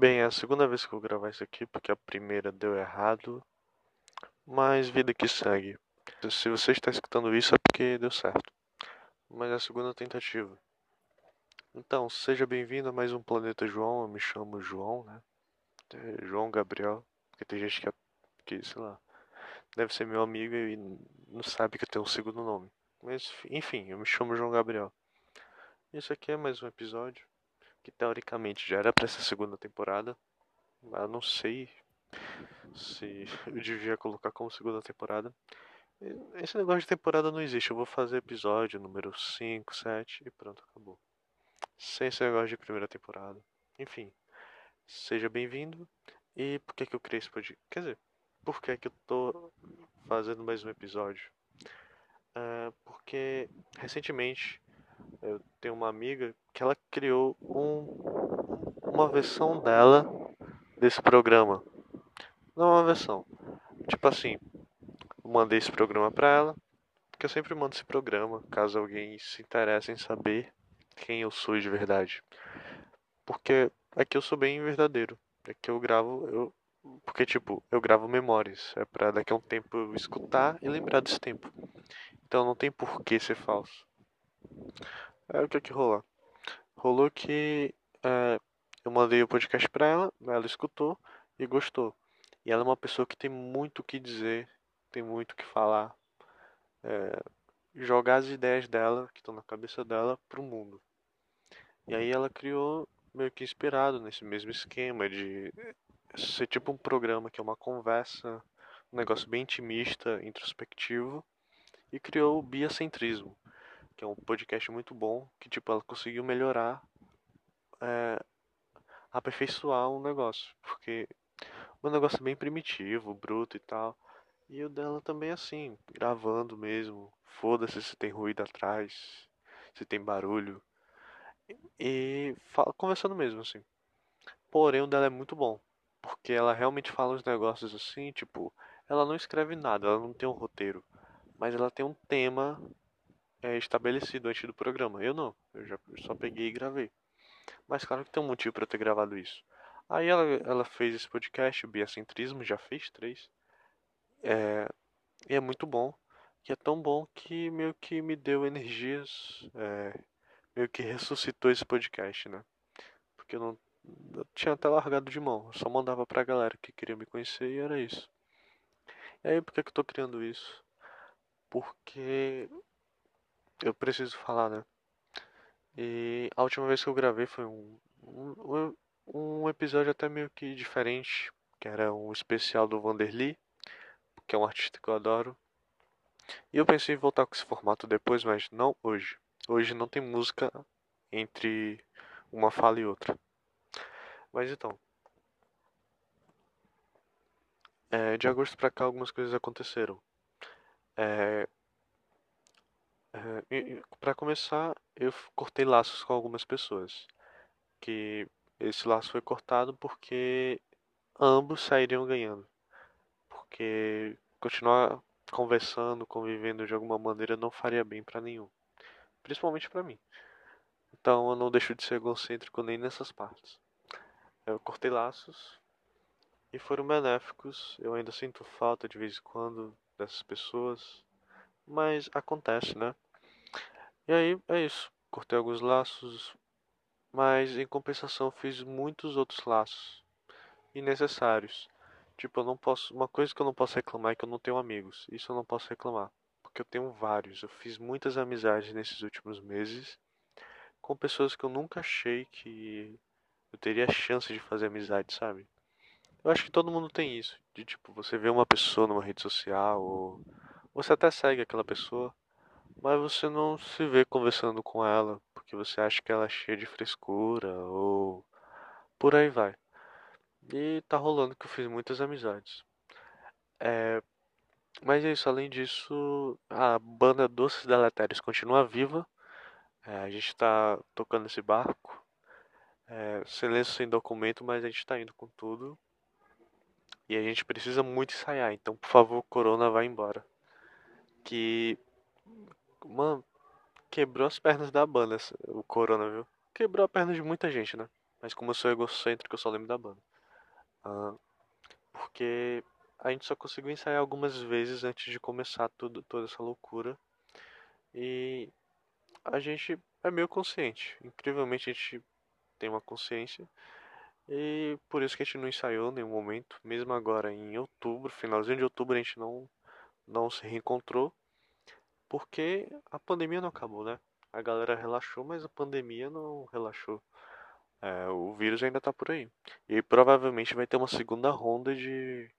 Bem, é a segunda vez que eu vou gravar isso aqui, porque a primeira deu errado. Mas vida que segue. Se você está escutando isso é porque deu certo. Mas é a segunda tentativa. Então, seja bem-vindo a mais um Planeta João. Eu me chamo João, né? É João Gabriel. Porque tem gente que, é, que, sei lá, deve ser meu amigo e não sabe que eu tenho um segundo nome. Mas, enfim, eu me chamo João Gabriel. Isso aqui é mais um episódio que teoricamente já era para essa segunda temporada. Mas eu não sei se eu devia colocar como segunda temporada. Esse negócio de temporada não existe. Eu vou fazer episódio número 5, 7 e pronto, acabou. Sem esse negócio de primeira temporada. Enfim, seja bem-vindo. E por que, que eu criei esse podcast? Quer dizer, por que, que eu tô fazendo mais um episódio? Uh, porque recentemente eu tenho uma amiga que ela criou um, uma versão dela desse programa. Não uma versão. Tipo assim, mandei esse programa pra ela, porque eu sempre mando esse programa, caso alguém se interesse em saber quem eu sou de verdade. Porque aqui eu sou bem verdadeiro. Aqui eu gravo, eu porque tipo, eu gravo memórias, é para daqui a um tempo eu escutar e lembrar desse tempo. Então não tem por que ser falso. Aí o que é que rolou? Rolou que é, eu mandei o podcast pra ela, ela escutou e gostou. E ela é uma pessoa que tem muito o que dizer, tem muito o que falar. É, jogar as ideias dela, que estão na cabeça dela, pro mundo. E aí ela criou, meio que inspirado nesse mesmo esquema de ser tipo um programa que é uma conversa, um negócio bem intimista, introspectivo, e criou o biacentrismo que é um podcast muito bom, que tipo, ela conseguiu melhorar, é, aperfeiçoar um negócio, porque o negócio é bem primitivo, bruto e tal, e o dela também é assim, gravando mesmo, foda-se se tem ruído atrás, se tem barulho, e fala, conversando mesmo assim. Porém, o dela é muito bom, porque ela realmente fala os negócios assim, tipo, ela não escreve nada, ela não tem um roteiro, mas ela tem um tema é, estabelecido antes do programa. Eu não, eu já só peguei e gravei. Mas claro que tem um motivo para ter gravado isso. Aí ela, ela fez esse podcast, o Biacentrismo, já fez três. É, e é muito bom. E é tão bom que meio que me deu energias, é, meio que ressuscitou esse podcast, né? Porque eu não eu tinha até largado de mão, eu só mandava pra galera que queria me conhecer e era isso. E aí por que, que eu tô criando isso? Porque eu preciso falar, né? E a última vez que eu gravei foi um, um, um episódio até meio que diferente, que era um especial do Vanderly, que é um artista que eu adoro. E eu pensei em voltar com esse formato depois, mas não hoje. Hoje não tem música entre uma fala e outra. Mas então. É, de agosto pra cá algumas coisas aconteceram. É, para começar, eu cortei laços com algumas pessoas. Que esse laço foi cortado porque ambos sairiam ganhando. Porque continuar conversando, convivendo de alguma maneira não faria bem para nenhum, principalmente para mim. Então eu não deixo de ser egocêntrico nem nessas partes. Eu cortei laços e foram benéficos. Eu ainda sinto falta de vez em quando dessas pessoas mas acontece, né? E aí é isso. Cortei alguns laços, mas em compensação fiz muitos outros laços innecessários. Tipo, eu não posso. Uma coisa que eu não posso reclamar é que eu não tenho amigos. Isso eu não posso reclamar. Porque eu tenho vários. Eu fiz muitas amizades nesses últimos meses com pessoas que eu nunca achei que eu teria chance de fazer amizade, sabe? Eu acho que todo mundo tem isso. De tipo, você vê uma pessoa numa rede social ou você até segue aquela pessoa, mas você não se vê conversando com ela porque você acha que ela é cheia de frescura ou por aí vai. E tá rolando que eu fiz muitas amizades. É, mas é isso, além disso, a banda Doces Deletérios continua viva. É, a gente tá tocando esse barco. É, silêncio sem documento, mas a gente tá indo com tudo. E a gente precisa muito ensaiar, então por favor, Corona, vai embora que. Mano, quebrou as pernas da banda, o Corona, viu? Quebrou a perna de muita gente, né? Mas como eu sou egocêntrico, eu só lembro da banda. Uh, porque a gente só conseguiu ensaiar algumas vezes antes de começar tudo, toda essa loucura. E a gente é meio consciente. Incrivelmente a gente tem uma consciência. E por isso que a gente não ensaiou em nenhum momento. Mesmo agora em outubro, finalzinho de outubro, a gente não, não se reencontrou. Porque a pandemia não acabou, né? A galera relaxou, mas a pandemia não relaxou. É, o vírus ainda tá por aí. E provavelmente vai ter uma segunda ronda de,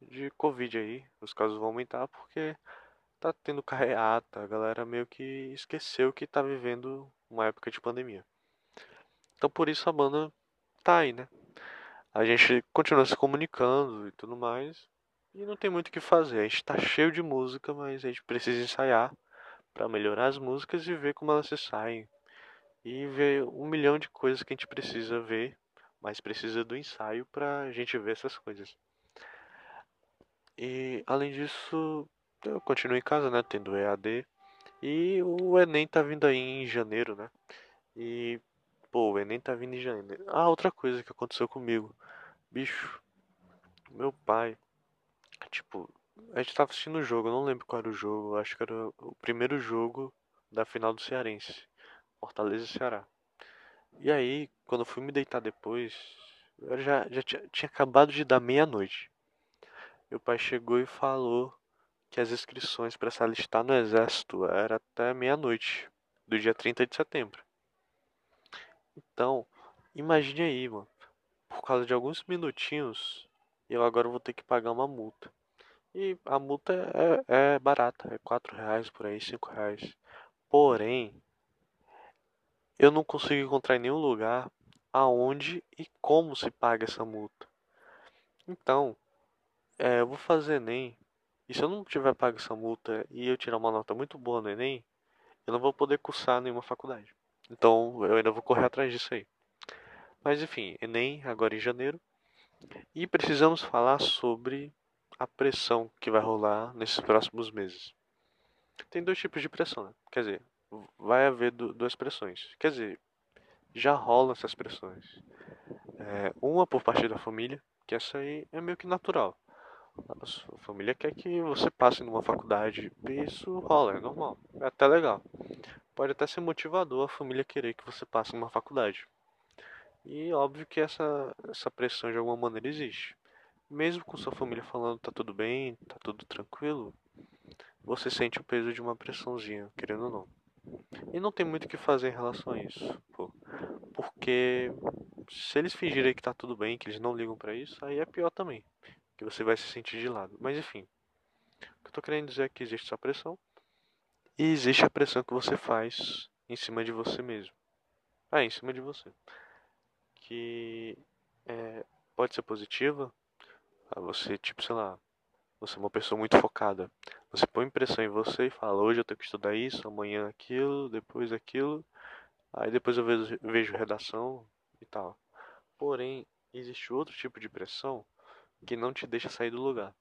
de Covid aí. Os casos vão aumentar porque tá tendo carreata. A galera meio que esqueceu que tá vivendo uma época de pandemia. Então por isso a banda tá aí, né? A gente continua se comunicando e tudo mais. E não tem muito o que fazer. A gente tá cheio de música, mas a gente precisa ensaiar para melhorar as músicas e ver como elas se saem. E ver um milhão de coisas que a gente precisa ver, mas precisa do ensaio pra gente ver essas coisas. E além disso, eu continuo em casa, né? Tendo EAD. E o Enem tá vindo aí em janeiro, né? E, pô, o Enem tá vindo em janeiro. Ah, outra coisa que aconteceu comigo. Bicho, meu pai, tipo, a gente tava assistindo o jogo, eu não lembro qual era o jogo, acho que era o primeiro jogo da final do Cearense. Fortaleza e Ceará. E aí, quando eu fui me deitar depois, eu já, já tinha, tinha acabado de dar meia-noite. Meu pai chegou e falou que as inscrições para se alistar no exército era até meia-noite do dia 30 de setembro. Então, imagine aí, mano. Por causa de alguns minutinhos, eu agora vou ter que pagar uma multa. E a multa é, é barata, é 4 reais por aí, 5 reais. Porém, eu não consigo encontrar em nenhum lugar aonde e como se paga essa multa. Então, é, eu vou fazer Enem. E se eu não tiver pago essa multa e eu tirar uma nota muito boa no Enem, eu não vou poder cursar nenhuma faculdade. Então eu ainda vou correr atrás disso aí. Mas enfim, Enem agora em janeiro. E precisamos falar sobre a pressão que vai rolar nesses próximos meses. Tem dois tipos de pressão, né? Quer dizer, vai haver duas pressões. Quer dizer, já rolam essas pressões. É, uma por parte da família, que essa aí é meio que natural. A sua família quer que você passe numa faculdade. Isso rola, é normal. É até legal. Pode até ser motivador a família querer que você passe numa faculdade. E óbvio que essa, essa pressão de alguma maneira existe. Mesmo com sua família falando tá tudo bem, tá tudo tranquilo, você sente o peso de uma pressãozinha, querendo ou não. E não tem muito o que fazer em relação a isso. Pô. Porque se eles fingirem que tá tudo bem, que eles não ligam para isso, aí é pior também. Que você vai se sentir de lado. Mas enfim. O que eu tô querendo dizer é que existe essa pressão. E existe a pressão que você faz em cima de você mesmo. Ah, em cima de você. Que é, pode ser positiva. Você, tipo, sei lá, você é uma pessoa muito focada. Você põe pressão em você e fala: hoje eu tenho que estudar isso, amanhã aquilo, depois aquilo. Aí depois eu vejo, vejo redação e tal. Porém, existe outro tipo de pressão que não te deixa sair do lugar.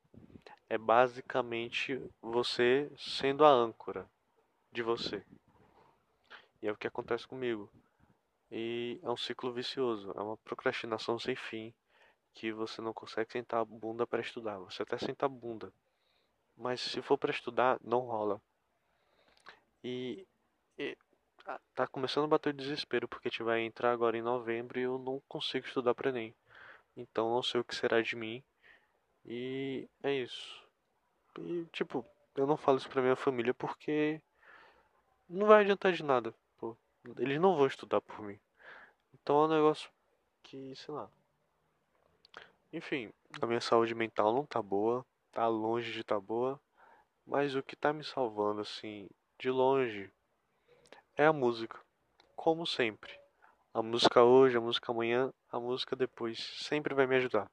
É basicamente você sendo a âncora de você. E é o que acontece comigo. E é um ciclo vicioso, é uma procrastinação sem fim que você não consegue sentar a bunda para estudar. Você até senta a bunda, mas se for para estudar, não rola. E, e tá começando a bater o desespero porque a gente vai entrar agora em novembro e eu não consigo estudar para nem. Então não sei o que será de mim. E é isso. E tipo, eu não falo isso pra minha família porque não vai adiantar de nada. Pô. Eles não vão estudar por mim. Então é um negócio que, sei lá, enfim, a minha saúde mental não tá boa, tá longe de tá boa, mas o que tá me salvando assim, de longe, é a música, como sempre. A música hoje, a música amanhã, a música depois, sempre vai me ajudar.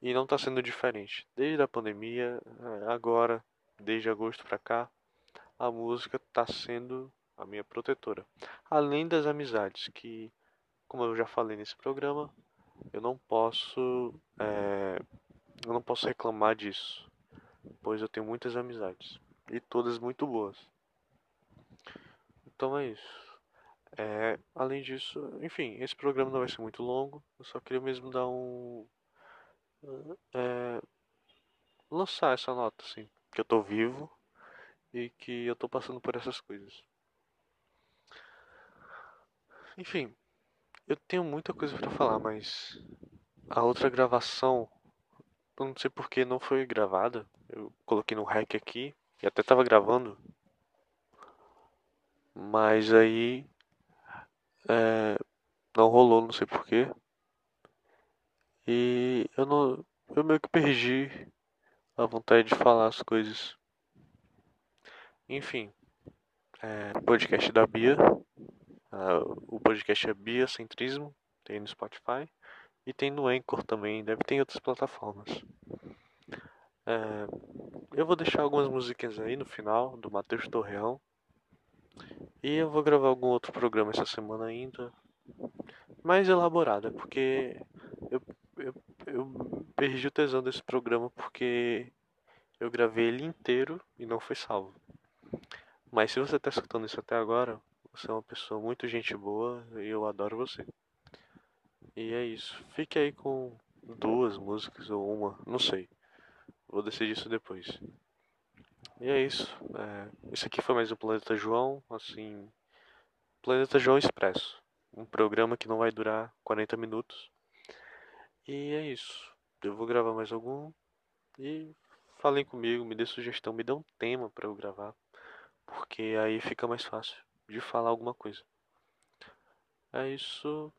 E não tá sendo diferente. Desde a pandemia, agora, desde agosto pra cá, a música tá sendo a minha protetora. Além das amizades que, como eu já falei nesse programa, eu não posso é, eu não posso reclamar disso, pois eu tenho muitas amizades e todas muito boas. Então é isso. É, além disso, enfim, esse programa não vai ser muito longo. Eu só queria mesmo dar um. É, lançar essa nota, assim. Que eu tô vivo e que eu tô passando por essas coisas. Enfim, eu tenho muita coisa para falar, mas a outra gravação, eu não sei porque não foi gravada. Eu coloquei no rec aqui e até tava gravando. Mas aí é, não rolou, não sei porquê. E eu não. Eu meio que perdi a vontade de falar as coisas. Enfim. É, podcast da Bia. Uh, o podcast é Bia Centrismo. Tem no Spotify. E tem no Anchor também. Deve ter em outras plataformas. É, eu vou deixar algumas musiquinhas aí no final do Matheus Torreão. E eu vou gravar algum outro programa essa semana ainda. Mais elaborado, porque eu, eu, eu perdi o tesão desse programa porque eu gravei ele inteiro e não foi salvo. Mas se você está escutando isso até agora, você é uma pessoa muito gente boa e eu adoro você. E é isso. Fique aí com duas músicas ou uma, não sei. Vou decidir isso depois. E é isso. É, esse aqui foi mais o Planeta João, assim. Planeta João Expresso. Um programa que não vai durar 40 minutos. E é isso. Eu vou gravar mais algum. E falem comigo, me dê sugestão, me dê um tema para eu gravar. Porque aí fica mais fácil de falar alguma coisa. É isso.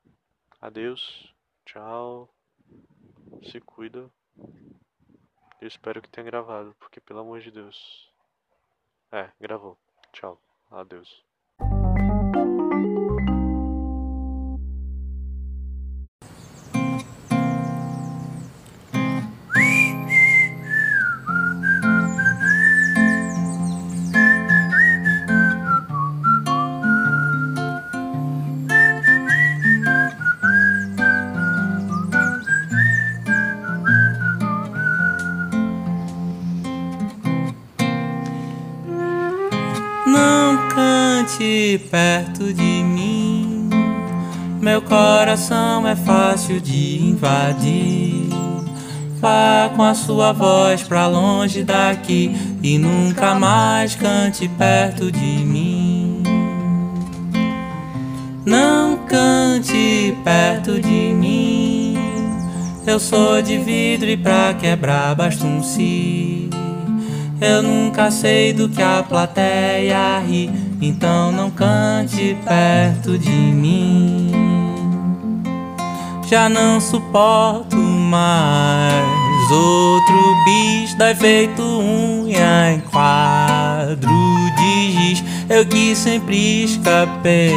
Adeus. Tchau. Se cuida. Eu espero que tenha gravado, porque pelo amor de Deus. É, gravou. Tchau. Adeus. Perto de mim. Meu coração é fácil de invadir. Vá com a sua voz pra longe daqui e nunca mais cante perto de mim. Não cante perto de mim. Eu sou de vidro e pra quebrar basta um si. Eu nunca sei do que a plateia ri então não cante perto de mim. Já não suporto mais outro bicho da efeito unha em quadro de giz. Eu que sempre escapei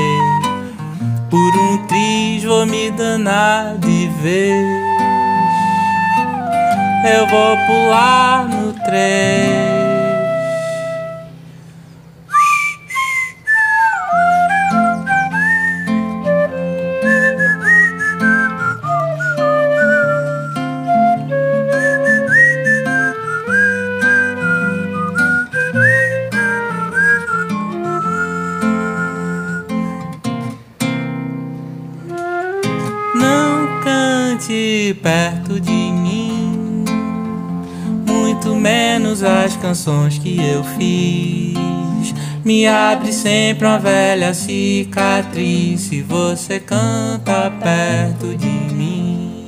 por um triz, vou me danar de vez. Eu vou pular no trem. perto de. Muito menos as canções que eu fiz. Me abre sempre uma velha cicatriz se você canta perto de mim.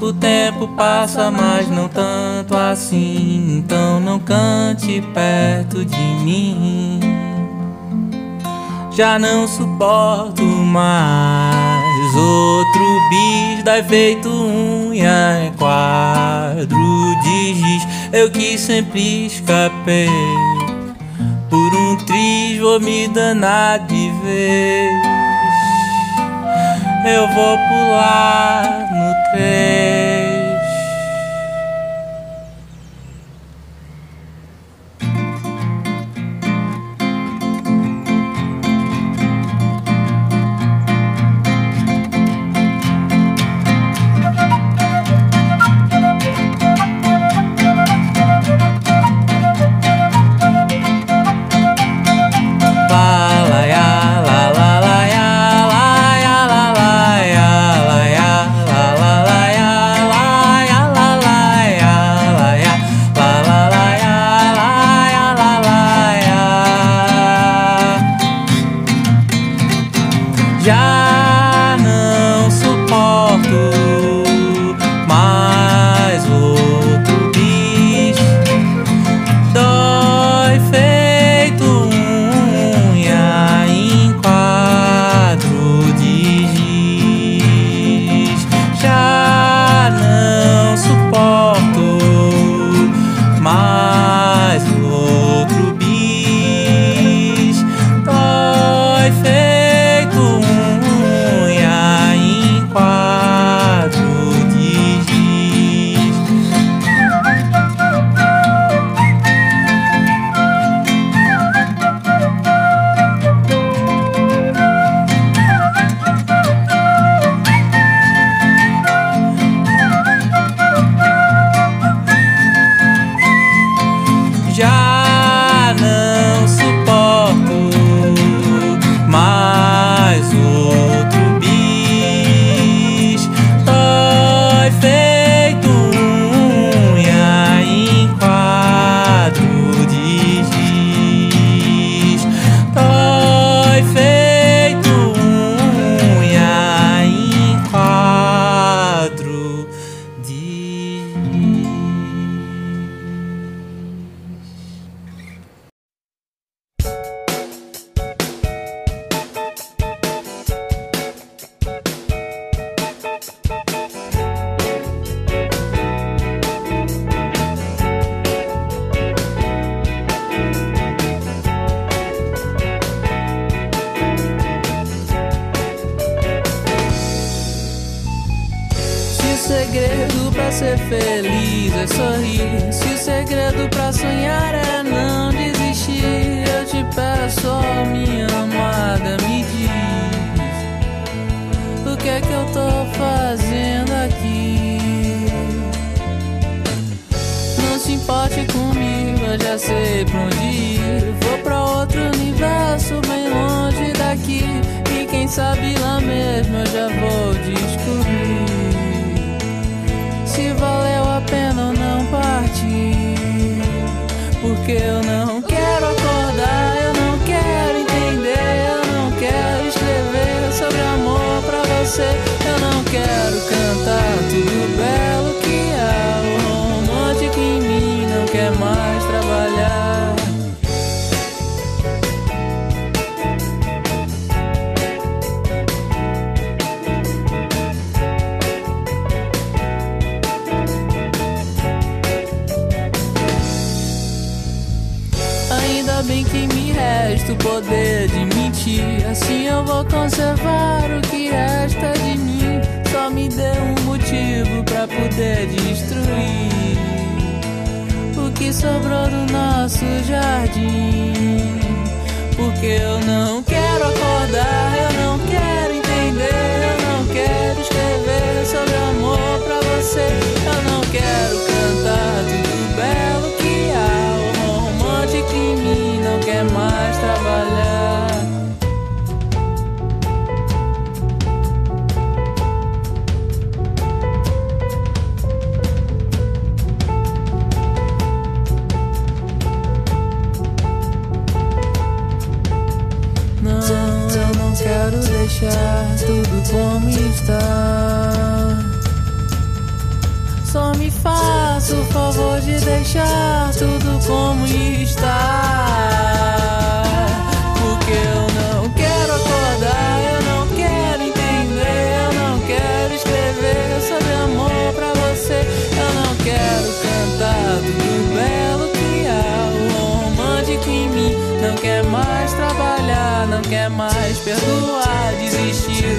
O tempo passa, mas não tanto assim. Então não cante perto de mim. Já não suporto mais outro bis dá efeito unha em quadro de giz. Eu que sempre escapei por um triz, vou me danar de vez. Eu vou pular no trem. job. Sei pra onde ir. Vou pra outro universo, bem longe daqui. E quem sabe lá mesmo eu já vou descobrir se valeu a pena ou não partir. Porque eu poder de mentir. Assim eu vou conservar o que resta de mim. Só me dê um motivo pra poder destruir o que sobrou do nosso jardim. Porque eu não quero acordar, eu não quero entender, eu não quero escrever sobre amor pra você.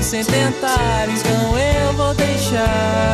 Sem tentar. Então eu vou deixar.